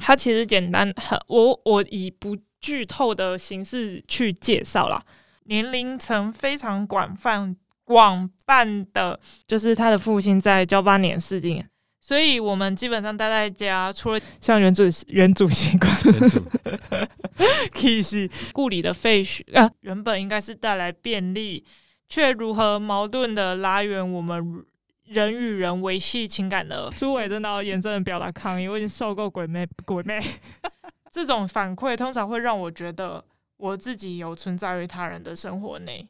它其实简单，很我我以不剧透的形式去介绍啦。年龄层非常广泛，广泛的，就是他的父亲在交八年事件，所以我们基本上待在家，除了像原主原主习惯，其实故里的废墟啊，原本应该是带来便利，却如何矛盾的拉远我们人与人维系情感的。朱伟真的要严正的表达抗议，我已经受够鬼妹 鬼妹这种反馈，通常会让我觉得。我自己有存在于他人的生活内，